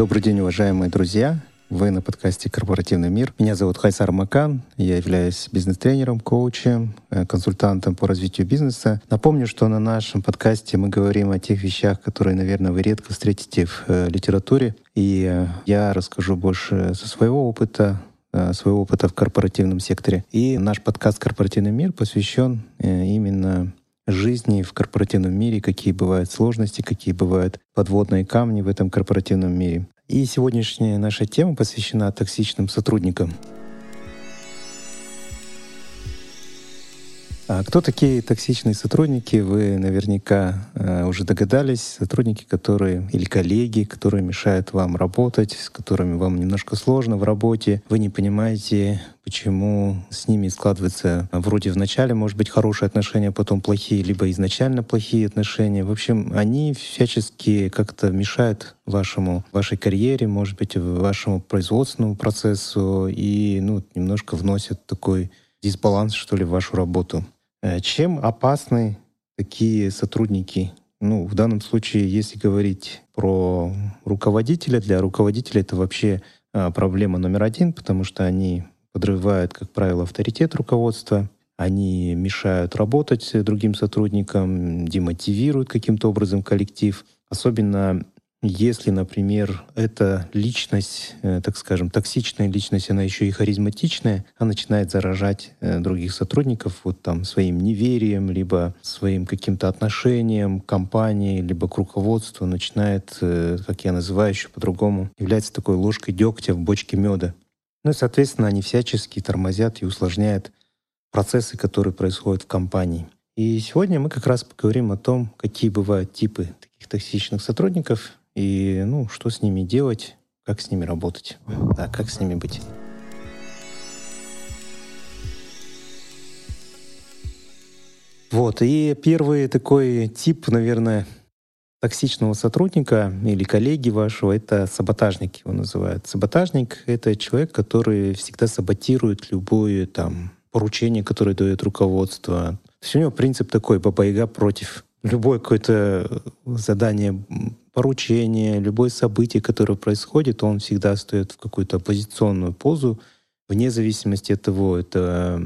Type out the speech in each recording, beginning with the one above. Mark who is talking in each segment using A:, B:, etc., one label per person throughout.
A: Добрый день, уважаемые друзья. Вы на подкасте «Корпоративный мир». Меня зовут Хайсар Макан. Я являюсь бизнес-тренером, коучем, э, консультантом по развитию бизнеса. Напомню, что на нашем подкасте мы говорим о тех вещах, которые, наверное, вы редко встретите в э, литературе. И э, я расскажу больше со своего опыта, своего опыта в корпоративном секторе. И наш подкаст «Корпоративный мир» посвящен именно жизни в корпоративном мире, какие бывают сложности, какие бывают подводные камни в этом корпоративном мире. И сегодняшняя наша тема посвящена токсичным сотрудникам. А кто такие токсичные сотрудники? Вы наверняка э, уже догадались. Сотрудники, которые или коллеги, которые мешают вам работать, с которыми вам немножко сложно в работе. Вы не понимаете, почему с ними складываются вроде в начале, может быть, хорошие отношения, а потом плохие, либо изначально плохие отношения. В общем, они всячески как-то мешают вашему, вашей карьере, может быть, вашему производственному процессу и ну, немножко вносят такой дисбаланс, что ли, в вашу работу. Э, чем опасны такие сотрудники? Ну, в данном случае, если говорить про руководителя, для руководителя это вообще а, проблема номер один, потому что они подрывают, как правило, авторитет руководства, они мешают работать другим сотрудникам, демотивируют каким-то образом коллектив. Особенно если, например, эта личность, э, так скажем, токсичная личность, она еще и харизматичная, она начинает заражать э, других сотрудников вот там своим неверием, либо своим каким-то отношением к компании, либо к руководству, начинает, э, как я называю еще по-другому, является такой ложкой дегтя в бочке меда. Ну и, соответственно, они всячески тормозят и усложняют процессы, которые происходят в компании. И сегодня мы как раз поговорим о том, какие бывают типы таких токсичных сотрудников и, ну, что с ними делать, как с ними работать, да, как с ними быть. Вот, и первый такой тип, наверное, токсичного сотрудника или коллеги вашего, это саботажник его называют. Саботажник — это человек, который всегда саботирует любое там поручение, которое дает руководство. То есть у него принцип такой — баба против. Любое какое-то задание поручение, любое событие, которое происходит, он всегда стоит в какую-то оппозиционную позу, вне зависимости от того, это,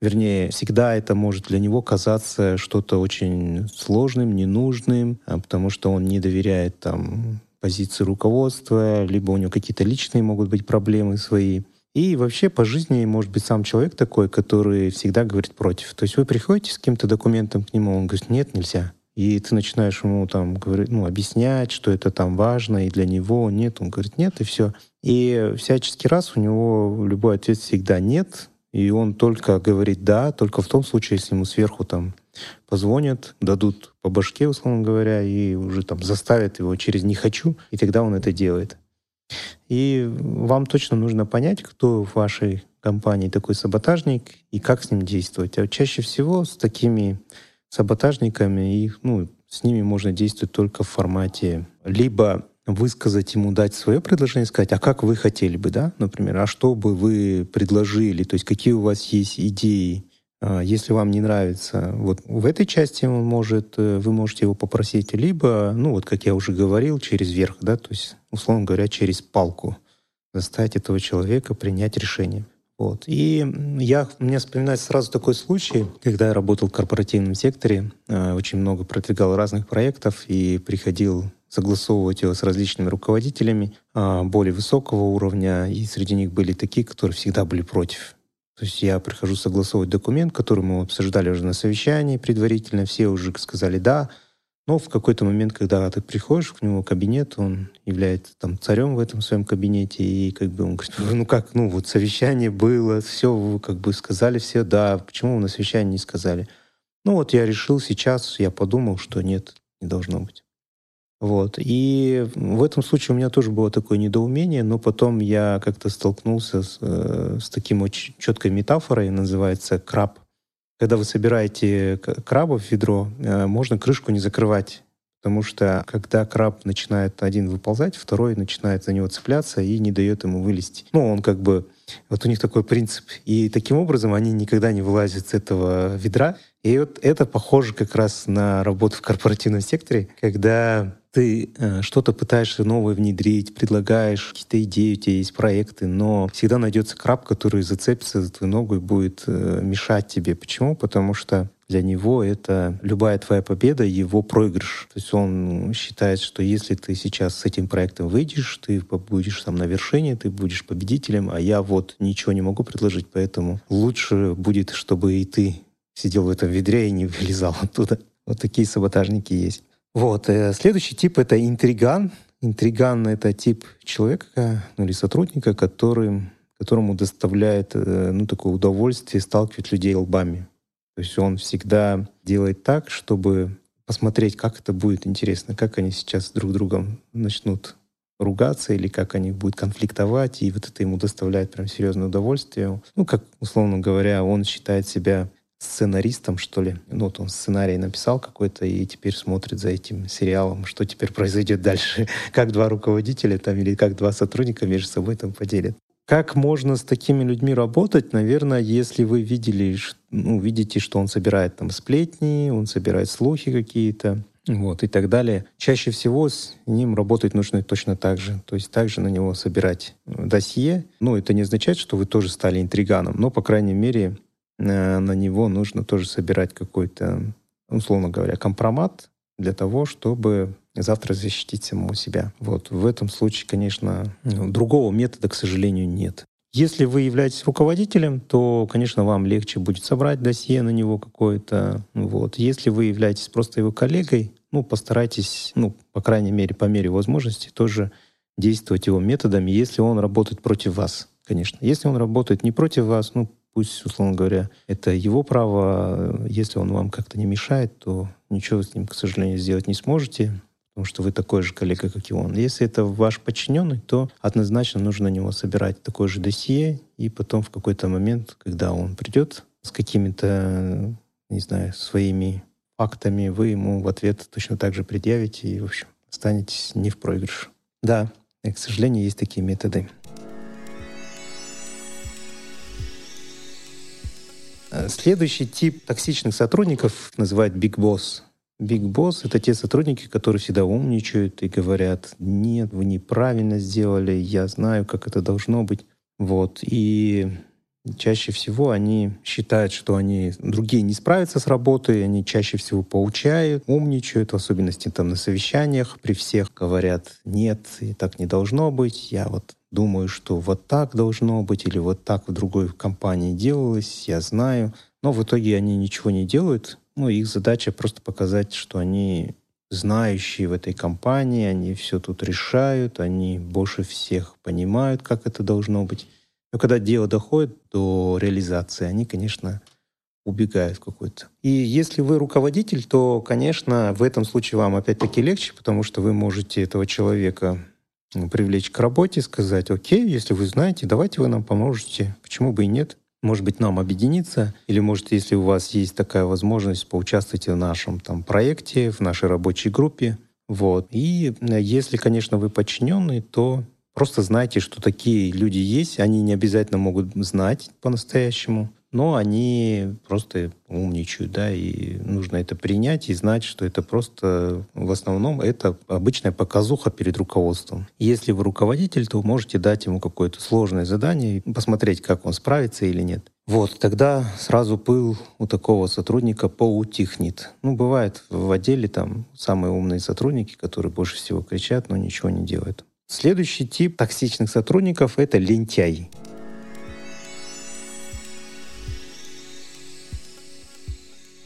A: вернее, всегда это может для него казаться что-то очень сложным, ненужным, а потому что он не доверяет там позиции руководства, либо у него какие-то личные могут быть проблемы свои. И вообще по жизни может быть сам человек такой, который всегда говорит против. То есть вы приходите с каким-то документом к нему, он говорит, нет, нельзя и ты начинаешь ему там говорить, ну, объяснять, что это там важно, и для него нет, он говорит нет, и все. И всяческий раз у него любой ответ всегда нет, и он только говорит да, только в том случае, если ему сверху там позвонят, дадут по башке, условно говоря, и уже там заставят его через «не хочу», и тогда он это делает. И вам точно нужно понять, кто в вашей компании такой саботажник и как с ним действовать. А чаще всего с такими саботажниками, их, ну, с ними можно действовать только в формате либо высказать ему, дать свое предложение, сказать, а как вы хотели бы, да, например, а что бы вы предложили, то есть какие у вас есть идеи, а, если вам не нравится, вот в этой части он может, э, вы можете его попросить, либо, ну вот как я уже говорил, через верх, да, то есть, условно говоря, через палку заставить этого человека принять решение. Вот. И я, мне вспоминается сразу такой случай, когда я работал в корпоративном секторе, э, очень много продвигал разных проектов и приходил согласовывать его с различными руководителями э, более высокого уровня, и среди них были такие, которые всегда были против. То есть я прихожу согласовывать документ, который мы обсуждали уже на совещании предварительно, все уже сказали «да», но в какой-то момент, когда ты приходишь к нему в кабинет, он является там царем в этом своем кабинете, и как бы он говорит, ну как, ну вот совещание было, все, вы как бы сказали все, да, почему вы на совещании не сказали? Ну вот я решил сейчас, я подумал, что нет, не должно быть. Вот. И в этом случае у меня тоже было такое недоумение, но потом я как-то столкнулся с, э, с таким очень четкой метафорой, называется краб когда вы собираете крабов в ведро, э, можно крышку не закрывать. Потому что когда краб начинает один выползать, второй начинает за него цепляться и не дает ему вылезти. Ну, он как бы... Вот у них такой принцип. И таким образом они никогда не вылазят с этого ведра. И вот это похоже как раз на работу в корпоративном секторе, когда ты э, что-то пытаешься новое внедрить, предлагаешь какие-то идеи, у тебя есть проекты, но всегда найдется краб, который зацепится за твою ногу и будет э, мешать тебе. Почему? Потому что для него это любая твоя победа, его проигрыш. То есть он считает, что если ты сейчас с этим проектом выйдешь, ты будешь там на вершине, ты будешь победителем, а я вот ничего не могу предложить, поэтому лучше будет, чтобы и ты сидел в этом ведре и не вылезал оттуда. Вот такие саботажники есть. Вот. Э, следующий тип — это интриган. Интриган — это тип человека ну, или сотрудника, который, которому доставляет э, ну, такое удовольствие сталкивать людей лбами. То есть он всегда делает так, чтобы посмотреть, как это будет интересно, как они сейчас друг другом начнут ругаться или как они будут конфликтовать, и вот это ему доставляет прям серьезное удовольствие. Ну, как, условно говоря, он считает себя сценаристом, что ли. Ну, вот он сценарий написал какой-то и теперь смотрит за этим сериалом, что теперь произойдет дальше, как два руководителя там или как два сотрудника между собой там поделят. Как можно с такими людьми работать? Наверное, если вы видели, ну, видите, что он собирает там сплетни, он собирает слухи какие-то, вот, и так далее. Чаще всего с ним работать нужно точно так же. То есть также на него собирать досье. Ну, это не означает, что вы тоже стали интриганом, но, по крайней мере, Э, на него нужно тоже собирать какой-то, условно говоря, компромат для того, чтобы завтра защитить самого себя. Вот в этом случае, конечно, ну, другого метода, к сожалению, нет. Если вы являетесь руководителем, то, конечно, вам легче будет собрать досье на него какое-то. Вот. Если вы являетесь просто его коллегой, ну, постарайтесь, ну, по крайней мере, по мере возможности, тоже действовать его методами, если он работает против вас, конечно. Если он работает не против вас, ну, пусть, условно говоря, это его право. Если он вам как-то не мешает, то ничего с ним, к сожалению, сделать не сможете, потому что вы такой же коллега, как и он. Если это ваш подчиненный, то однозначно нужно на него собирать такое же досье, и потом в какой-то момент, когда он придет с какими-то, не знаю, своими фактами, вы ему в ответ точно так же предъявите, и, в общем, останетесь не в проигрыше. Да, к сожалению, есть такие методы. Следующий тип токсичных сотрудников называют Big Boss. Big Boss — это те сотрудники, которые всегда умничают и говорят, нет, вы неправильно сделали, я знаю, как это должно быть. Вот. И чаще всего они считают, что они другие не справятся с работой, они чаще всего поучают, умничают, в особенности там на совещаниях, при всех говорят, нет, и так не должно быть, я вот думаю, что вот так должно быть или вот так в другой компании делалось, я знаю. Но в итоге они ничего не делают. Ну, их задача просто показать, что они знающие в этой компании, они все тут решают, они больше всех понимают, как это должно быть. Но когда дело доходит до реализации, они, конечно, убегают какой-то. И если вы руководитель, то, конечно, в этом случае вам опять-таки легче, потому что вы можете этого человека привлечь к работе, сказать, окей, если вы знаете, давайте вы нам поможете, почему бы и нет. Может быть, нам объединиться, или может, если у вас есть такая возможность, поучаствуйте в нашем там проекте, в нашей рабочей группе. Вот. И э, если, конечно, вы подчиненный, то просто знайте, что такие люди есть. Они не обязательно могут знать по-настоящему но они просто умничают, да, и нужно это принять и знать, что это просто в основном это обычная показуха перед руководством. Если вы руководитель, то можете дать ему какое-то сложное задание посмотреть, как он справится или нет. Вот, тогда сразу пыл у такого сотрудника поутихнет. Ну, бывает в отделе там самые умные сотрудники, которые больше всего кричат, но ничего не делают. Следующий тип токсичных сотрудников — это лентяй.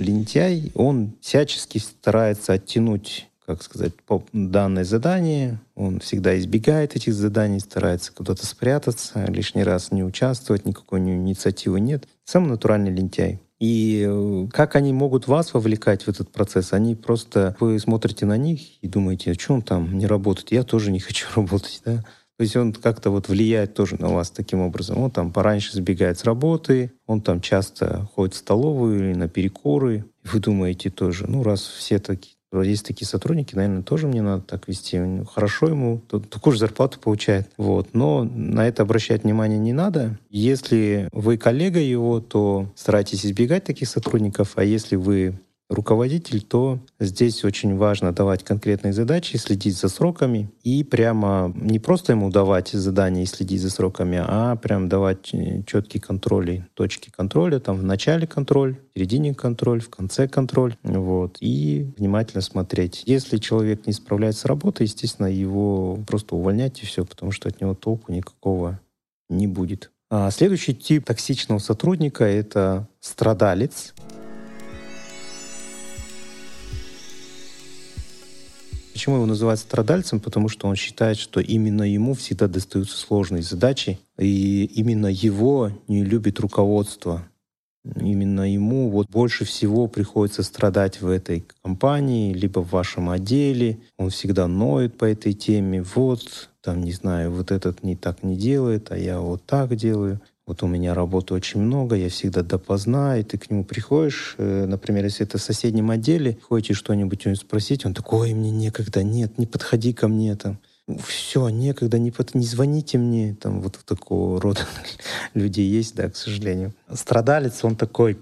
A: лентяй, он всячески старается оттянуть как сказать, данное задание. Он всегда избегает этих заданий, старается куда-то спрятаться, лишний раз не участвовать, никакой инициативы нет. Самый натуральный лентяй. И э, как они могут вас вовлекать в этот процесс? Они просто, вы смотрите на них и думаете, о чем там не работать? Я тоже не хочу работать, да? То есть он как-то вот влияет тоже на вас таким образом. Он там пораньше сбегает с работы, он там часто ходит в столовую или на перекуры. И вы думаете тоже, ну раз все такие, есть такие сотрудники, наверное, тоже мне надо так вести. Хорошо ему, такую же зарплату получает. Вот. Но на это обращать внимание не надо. Если вы коллега его, то старайтесь избегать таких сотрудников. А если вы руководитель, то здесь очень важно давать конкретные задачи, следить за сроками и прямо не просто ему давать задания и следить за сроками, а прям давать э, четкие контроли, точки контроля, там в начале контроль, в середине контроль, в конце контроль, вот, и внимательно смотреть. Если человек не справляется с работой, естественно, его просто увольнять и все, потому что от него толку никакого не будет. А следующий тип токсичного сотрудника — это страдалец. Почему его называют страдальцем? Потому что он считает, что именно ему всегда достаются сложные задачи, и именно его не любит руководство. Именно ему вот больше всего приходится страдать в этой компании, либо в вашем отделе. Он всегда ноет по этой теме. Вот, там, не знаю, вот этот не так не делает, а я вот так делаю. Вот у меня работы очень много, я всегда допоздна, и ты к нему приходишь, э, например, если это в соседнем отделе, хочешь что-нибудь у него спросить, он такой, ой, мне некогда, нет, не подходи ко мне там все, некогда, не, под, не звоните мне. Там вот такого рода людей есть, да, к сожалению. Страдалец, он такой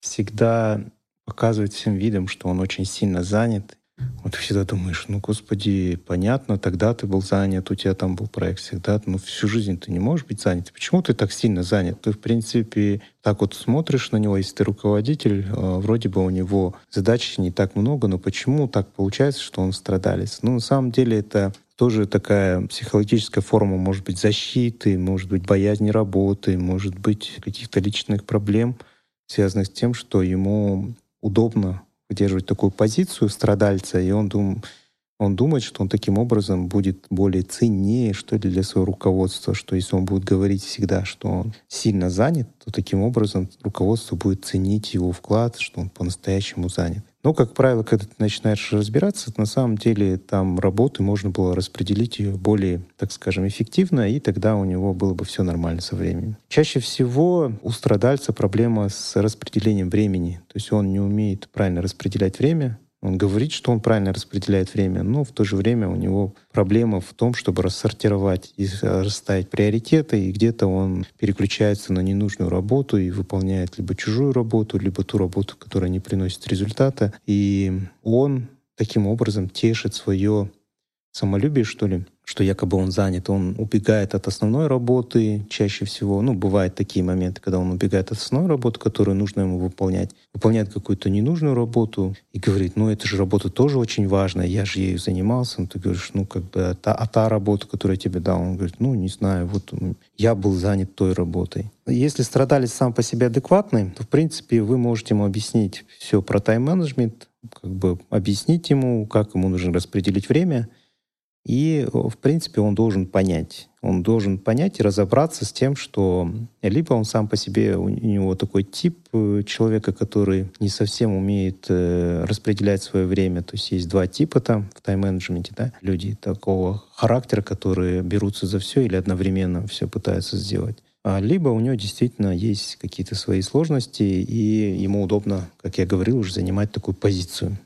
A: всегда показывает всем видом, что он очень сильно занят. Вот всегда думаешь, ну, господи, понятно, тогда ты был занят, у тебя там был проект всегда, но всю жизнь ты не можешь быть занят. Почему ты так сильно занят? Ты, в принципе, так вот смотришь на него, если ты руководитель, э, вроде бы у него задач не так много, но почему так получается, что он страдалец? Ну, на самом деле это тоже такая психологическая форма, может быть, защиты, может быть, боязни работы, может быть, каких-то личных проблем, связанных с тем, что ему удобно выдерживать такую позицию страдальца, и он, дум, он думает, что он таким образом будет более ценнее, что ли, для своего руководства, что если он будет говорить всегда, что он сильно занят, то таким образом руководство будет ценить его вклад, что он по-настоящему занят. Но, как правило, когда ты начинаешь разбираться, на самом деле там работы можно было распределить ее более, так скажем, эффективно, и тогда у него было бы все нормально со временем. Чаще всего у страдальца проблема с распределением времени. То есть он не умеет правильно распределять время, он говорит, что он правильно распределяет время, но в то же время у него проблема в том, чтобы рассортировать и расставить приоритеты, и где-то он переключается на ненужную работу и выполняет либо чужую работу, либо ту работу, которая не приносит результата. И он таким образом тешит свое самолюбие, что ли, что якобы он занят, он убегает от основной работы чаще всего. Ну, бывают такие моменты, когда он убегает от основной работы, которую нужно ему выполнять, выполняет какую-то ненужную работу и говорит, ну, эта же работа тоже очень важная, я же ею занимался. Ну, ты говоришь, ну, как бы, а та, а та работа, которую я тебе дал, он говорит, ну, не знаю, вот я был занят той работой. Если страдалец сам по себе адекватный, то, в принципе, вы можете ему объяснить все про тайм-менеджмент, как бы объяснить ему, как ему нужно распределить время — и, в принципе, он должен понять. Он должен понять и разобраться с тем, что либо он сам по себе, у него такой тип э, человека, который не совсем умеет э, распределять свое время. То есть есть два типа там в тайм-менеджменте, да, люди такого характера, которые берутся за все или одновременно все пытаются сделать. А либо у него действительно есть какие-то свои сложности, и ему удобно, как я говорил, уже занимать такую позицию.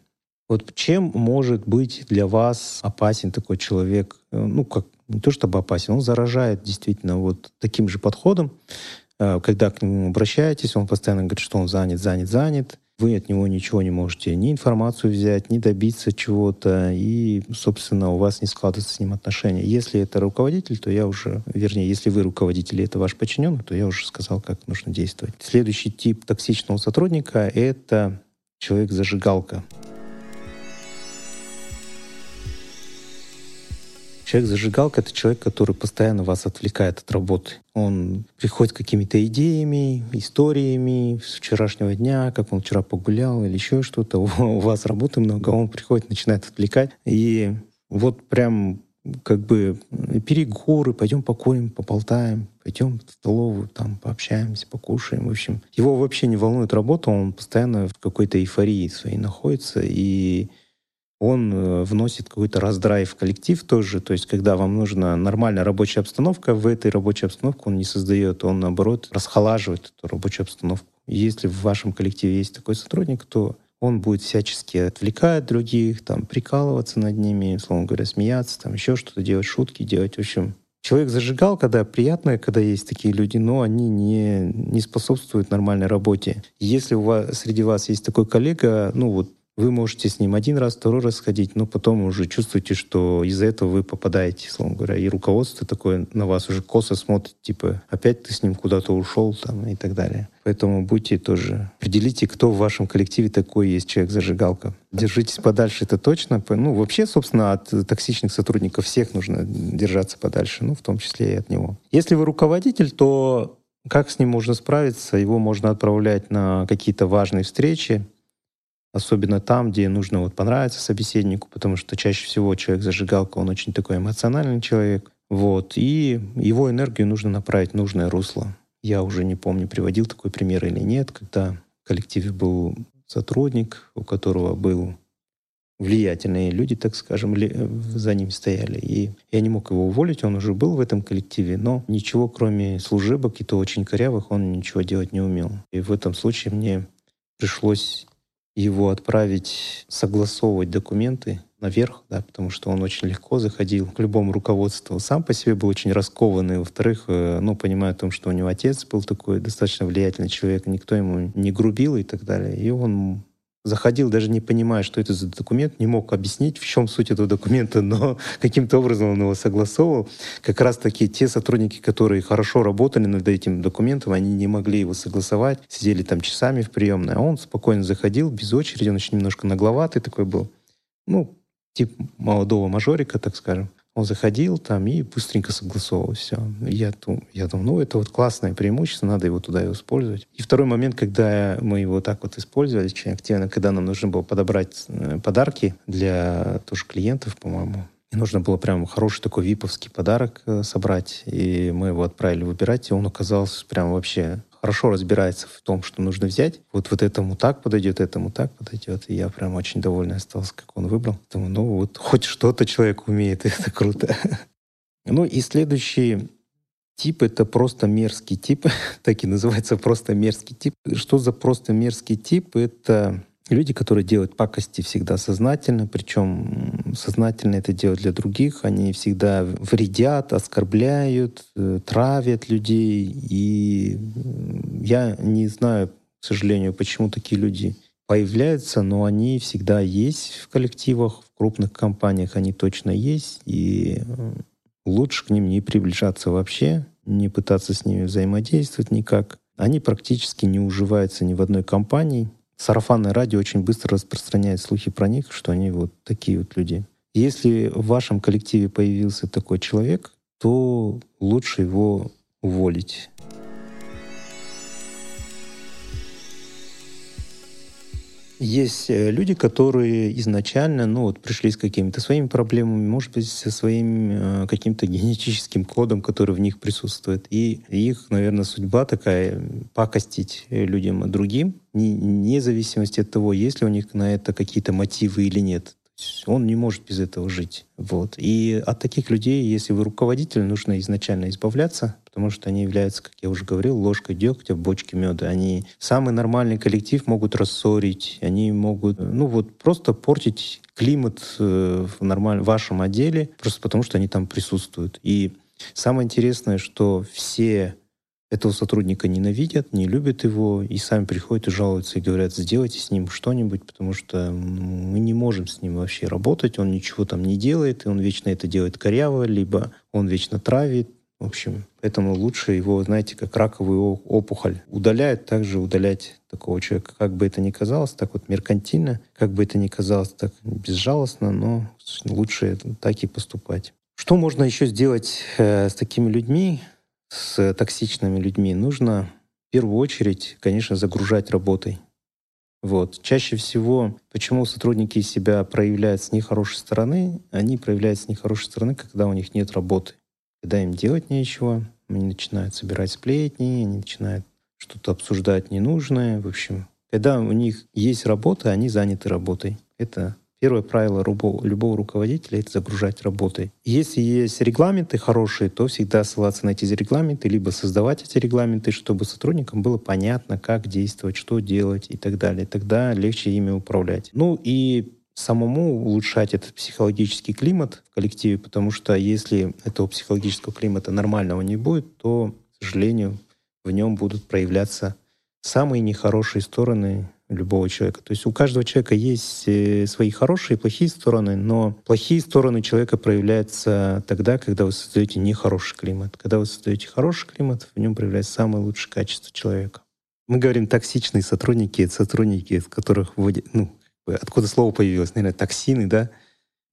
A: Вот чем может быть для вас опасен такой человек? Э, ну, как не то чтобы опасен, он заражает действительно вот таким же подходом. Э, когда к нему обращаетесь, он постоянно говорит, что он занят, занят, занят. Вы от него ничего не можете, ни информацию взять, ни добиться чего-то, и, собственно, у вас не складываются с ним отношения. Если это руководитель, то я уже, вернее, если вы руководитель, и это ваш подчиненный, то я уже сказал, как нужно действовать. Следующий тип токсичного сотрудника — это человек-зажигалка. Человек-зажигалка — это человек, который постоянно вас отвлекает от работы. Он приходит какими-то идеями, историями с вчерашнего дня, как он вчера погулял или еще что-то. У вас работы много, он приходит, начинает отвлекать. И вот прям как бы переговоры, пойдем покурим, поболтаем, пойдем в столовую, там пообщаемся, покушаем. В общем, его вообще не волнует работа, он постоянно в какой-то эйфории своей находится. И он э, вносит какой-то раздрайв в коллектив тоже. То есть, когда вам нужна нормальная рабочая обстановка, в этой рабочей обстановке он не создает, он, наоборот, расхолаживает эту рабочую обстановку. если в вашем коллективе есть такой сотрудник, то он будет всячески отвлекать других, там, прикалываться над ними, словом говоря, смеяться, там, еще что-то делать, шутки делать. В общем, Человек зажигал, когда приятно, когда есть такие люди, но они не, не способствуют нормальной работе. Если у вас, среди вас есть такой коллега, ну вот вы можете с ним один раз, второй раз сходить, но потом уже чувствуете, что из-за этого вы попадаете, словом говоря. И руководство такое на вас уже косо смотрит, типа, опять ты с ним куда-то ушел там и так далее. Поэтому будьте тоже, определите, кто в вашем коллективе такой есть человек-зажигалка. Держитесь подальше, это точно. Ну, вообще, собственно, от токсичных сотрудников всех нужно держаться подальше, ну, в том числе и от него. Если вы руководитель, то как с ним можно справиться? Его можно отправлять на какие-то важные встречи, особенно там, где нужно вот понравиться собеседнику, потому что чаще всего человек-зажигалка, он очень такой эмоциональный человек, вот, и его энергию нужно направить в нужное русло. Я уже не помню, приводил такой пример или нет, когда в коллективе был сотрудник, у которого был влиятельные люди, так скажем, за ним стояли. И я не мог его уволить, он уже был в этом коллективе, но ничего, кроме служебок, и то очень корявых, он ничего делать не умел. И в этом случае мне пришлось его отправить согласовывать документы наверх, да, потому что он очень легко заходил к любому руководству. Сам по себе был очень раскованный. Во-вторых, э, ну, понимая о том, что у него отец был такой достаточно влиятельный человек, никто ему не грубил и так далее. И он заходил, даже не понимая, что это за документ, не мог объяснить, в чем суть этого документа, но каким-то образом он его согласовывал. Как раз таки те сотрудники, которые хорошо работали над этим документом, они не могли его согласовать, сидели там часами в приемной, а он спокойно заходил, без очереди, он еще немножко нагловатый такой был. Ну, тип молодого мажорика, так скажем. Он заходил там и быстренько согласовывал все. Я, я думаю, ну, это вот классное преимущество, надо его туда использовать. И второй момент, когда мы его так вот использовали очень активно, когда нам нужно было подобрать э, подарки для тоже клиентов, по-моему, и нужно было прям хороший такой виповский подарок э, собрать, и мы его отправили выбирать, и он оказался прям вообще хорошо разбирается в том, что нужно взять. Вот, вот этому так подойдет, этому так подойдет. И я прям очень довольный остался, как он выбрал. Думаю, ну вот хоть что-то человек умеет, это круто. Ну и следующий тип — это просто мерзкий тип. так и называется просто мерзкий тип. Что за просто мерзкий тип? Это Люди, которые делают пакости всегда сознательно, причем сознательно это делают для других, они всегда вредят, оскорбляют, э, травят людей. И я не знаю, к сожалению, почему такие люди появляются, но они всегда есть в коллективах, в крупных компаниях они точно есть, и лучше к ним не приближаться вообще, не пытаться с ними взаимодействовать никак. Они практически не уживаются ни в одной компании, сарафанное радио очень быстро распространяет слухи про них, что они вот такие вот люди. Если в вашем коллективе появился такой человек, то лучше его уволить. Есть э, люди, которые изначально, ну вот, пришли с какими-то своими проблемами, может быть, со своим э, каким-то генетическим кодом, который в них присутствует. И их, наверное, судьба такая — пакостить людям другим, вне зависимости от того, есть ли у них на это какие-то мотивы или нет. Он не может без этого жить. Вот. И от таких людей, если вы руководитель, нужно изначально избавляться, потому что они являются, как я уже говорил, ложкой дегтя в бочке меда. Они самый нормальный коллектив могут рассорить, они могут, ну вот, просто портить климат э, в, нормаль... вашем отделе, просто потому что они там присутствуют. И самое интересное, что все этого сотрудника ненавидят, не любят его, и сами приходят и жалуются, и говорят, сделайте с ним что-нибудь, потому что мы не можем с ним вообще работать, он ничего там не делает, и он вечно это делает коряво, либо он вечно травит. В общем, поэтому лучше его, знаете, как раковую опухоль удаляют, также удалять такого человека. Как бы это ни казалось, так вот меркантильно, как бы это ни казалось, так безжалостно, но лучше так и поступать. Что можно еще сделать э, с такими людьми? с токсичными людьми, нужно в первую очередь, конечно, загружать работой. Вот. Чаще всего, почему сотрудники себя проявляют с нехорошей стороны, они проявляют с нехорошей стороны, когда у них нет работы. Когда им делать нечего, они начинают собирать сплетни, они начинают что-то обсуждать ненужное. В общем, когда у них есть работа, они заняты работой. Это Первое правило любого, любого руководителя — это загружать работой. Если есть регламенты хорошие, то всегда ссылаться на эти регламенты, либо создавать эти регламенты, чтобы сотрудникам было понятно, как действовать, что делать и так далее. Тогда легче ими управлять. Ну и самому улучшать этот психологический климат в коллективе, потому что если этого психологического климата нормального не будет, то, к сожалению, в нем будут проявляться самые нехорошие стороны любого человека. То есть у каждого человека есть э, свои хорошие и плохие стороны, но плохие стороны человека проявляются тогда, когда вы создаете нехороший климат. Когда вы создаете хороший климат, в нем проявляется самое лучшее качество человека. Мы говорим токсичные сотрудники, сотрудники, из которых ну, откуда слово появилось, наверное, токсины, да,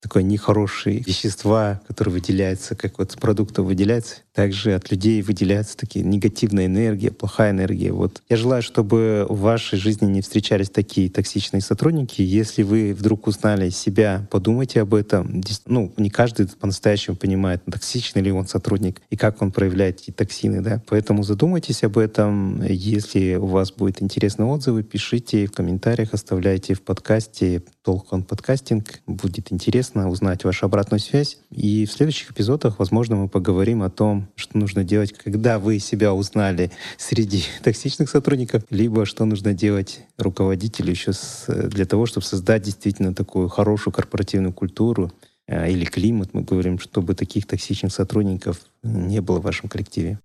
A: такое нехорошие вещества, которые выделяются, как вот с продуктов выделяются, также от людей выделяется такие негативная энергия, плохая энергия. Вот я желаю, чтобы в вашей жизни не встречались такие токсичные сотрудники. Если вы вдруг узнали себя, подумайте об этом. Ну, не каждый по-настоящему понимает, токсичный ли он сотрудник и как он проявляет эти токсины, да. Поэтому задумайтесь об этом. Если у вас будут интересные отзывы, пишите в комментариях, оставляйте в подкасте Толкон подкастинг. Будет интересно узнать вашу обратную связь. И в следующих эпизодах, возможно, мы поговорим о том, что нужно делать, когда вы себя узнали среди токсичных сотрудников, либо что нужно делать руководителю еще с, для того, чтобы создать действительно такую хорошую корпоративную культуру э, или климат, мы говорим, чтобы таких токсичных сотрудников не было в вашем коллективе.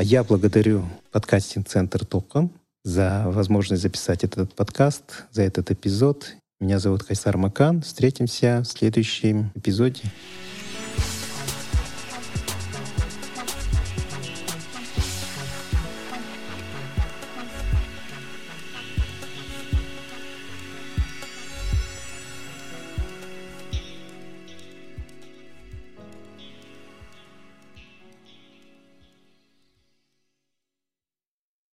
A: А я благодарю подкастинг-центр Топком за возможность записать этот подкаст, за этот эпизод. Меня зовут Хайсар Макан. Встретимся в следующем эпизоде.